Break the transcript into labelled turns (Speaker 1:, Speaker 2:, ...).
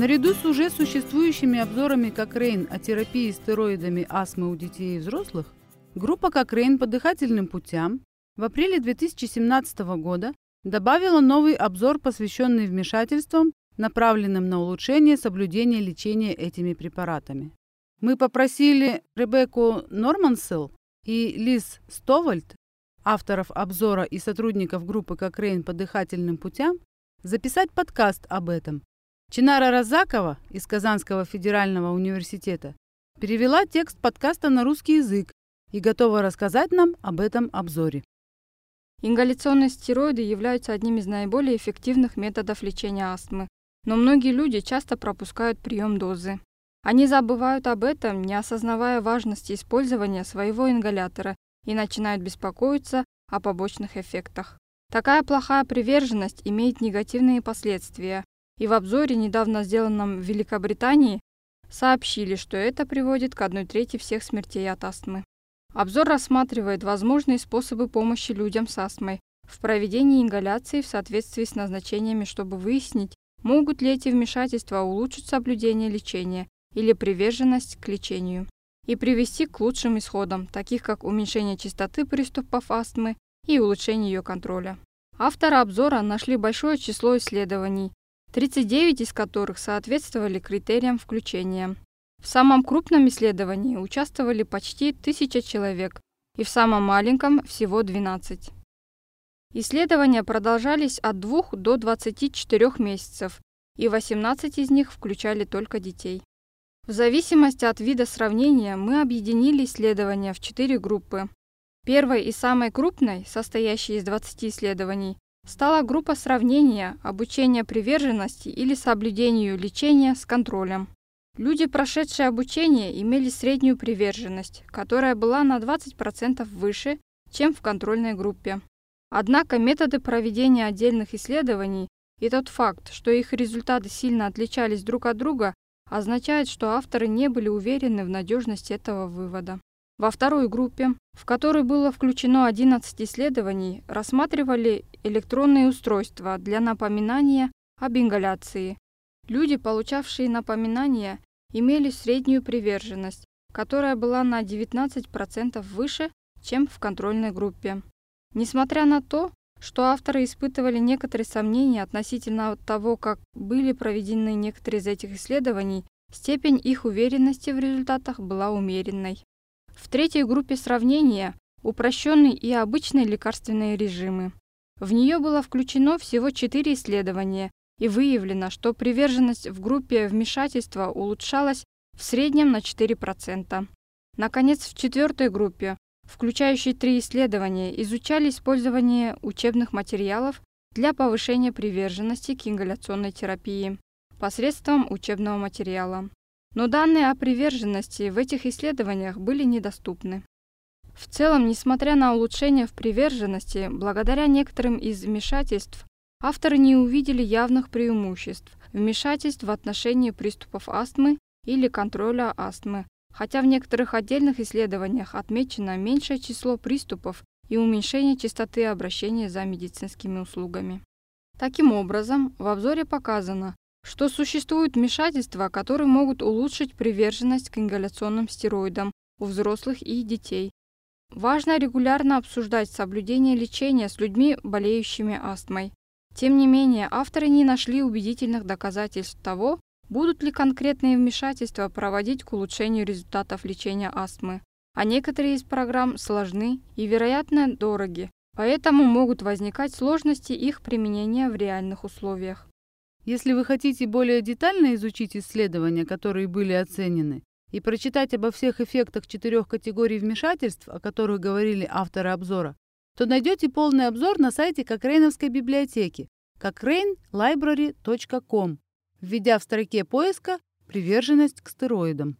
Speaker 1: Наряду с уже существующими обзорами Кокрейн о терапии стероидами астмы у детей и взрослых, группа Кокрейн по дыхательным путям в апреле 2017 года добавила новый обзор, посвященный вмешательствам, направленным на улучшение соблюдения лечения этими препаратами. Мы попросили Ребекку Нормансел и Лиз Стовальд, авторов обзора и сотрудников группы Кокрейн по дыхательным путям, записать подкаст об этом. Чинара Разакова из Казанского федерального университета перевела текст подкаста на русский язык и готова рассказать нам об этом обзоре.
Speaker 2: Ингаляционные стероиды являются одним из наиболее эффективных методов лечения астмы, но многие люди часто пропускают прием дозы. Они забывают об этом, не осознавая важности использования своего ингалятора и начинают беспокоиться о побочных эффектах. Такая плохая приверженность имеет негативные последствия, и в обзоре, недавно сделанном в Великобритании, сообщили, что это приводит к одной трети всех смертей от астмы. Обзор рассматривает возможные способы помощи людям с астмой в проведении ингаляции в соответствии с назначениями, чтобы выяснить, могут ли эти вмешательства улучшить соблюдение лечения или приверженность к лечению и привести к лучшим исходам, таких как уменьшение частоты приступов астмы и улучшение ее контроля. Авторы обзора нашли большое число исследований, 39 из которых соответствовали критериям включения. В самом крупном исследовании участвовали почти 1000 человек и в самом маленьком всего 12. Исследования продолжались от 2 до 24 месяцев, и 18 из них включали только детей. В зависимости от вида сравнения мы объединили исследования в четыре группы. Первой и самой крупной, состоящей из 20 исследований, стала группа сравнения обучения приверженности или соблюдению лечения с контролем. Люди, прошедшие обучение, имели среднюю приверженность, которая была на 20% выше, чем в контрольной группе. Однако методы проведения отдельных исследований и тот факт, что их результаты сильно отличались друг от друга, означает, что авторы не были уверены в надежности этого вывода. Во второй группе, в которой было включено 11 исследований, рассматривали электронные устройства для напоминания об ингаляции. Люди, получавшие напоминания, имели среднюю приверженность, которая была на 19% выше, чем в контрольной группе. Несмотря на то, что авторы испытывали некоторые сомнения относительно того, как были проведены некоторые из этих исследований, степень их уверенности в результатах была умеренной. В третьей группе сравнения упрощенный и обычный лекарственные режимы. В нее было включено всего четыре исследования, и выявлено, что приверженность в группе вмешательства улучшалась в среднем на 4%. Наконец, в четвертой группе включающий три исследования, изучали использование учебных материалов для повышения приверженности к ингаляционной терапии посредством учебного материала. Но данные о приверженности в этих исследованиях были недоступны. В целом, несмотря на улучшение в приверженности, благодаря некоторым из вмешательств, авторы не увидели явных преимуществ вмешательств в отношении приступов астмы или контроля астмы, хотя в некоторых отдельных исследованиях отмечено меньшее число приступов и уменьшение частоты обращения за медицинскими услугами. Таким образом, в обзоре показано, что существуют вмешательства, которые могут улучшить приверженность к ингаляционным стероидам у взрослых и детей. Важно регулярно обсуждать соблюдение лечения с людьми, болеющими астмой. Тем не менее, авторы не нашли убедительных доказательств того, Будут ли конкретные вмешательства проводить к улучшению результатов лечения астмы? А некоторые из программ сложны и, вероятно, дороги, поэтому могут возникать сложности их применения в реальных условиях.
Speaker 1: Если вы хотите более детально изучить исследования, которые были оценены, и прочитать обо всех эффектах четырех категорий вмешательств, о которых говорили авторы обзора, то найдете полный обзор на сайте Кокрейновской библиотеки cochrane.library.com введя в строке поиска «Приверженность к стероидам».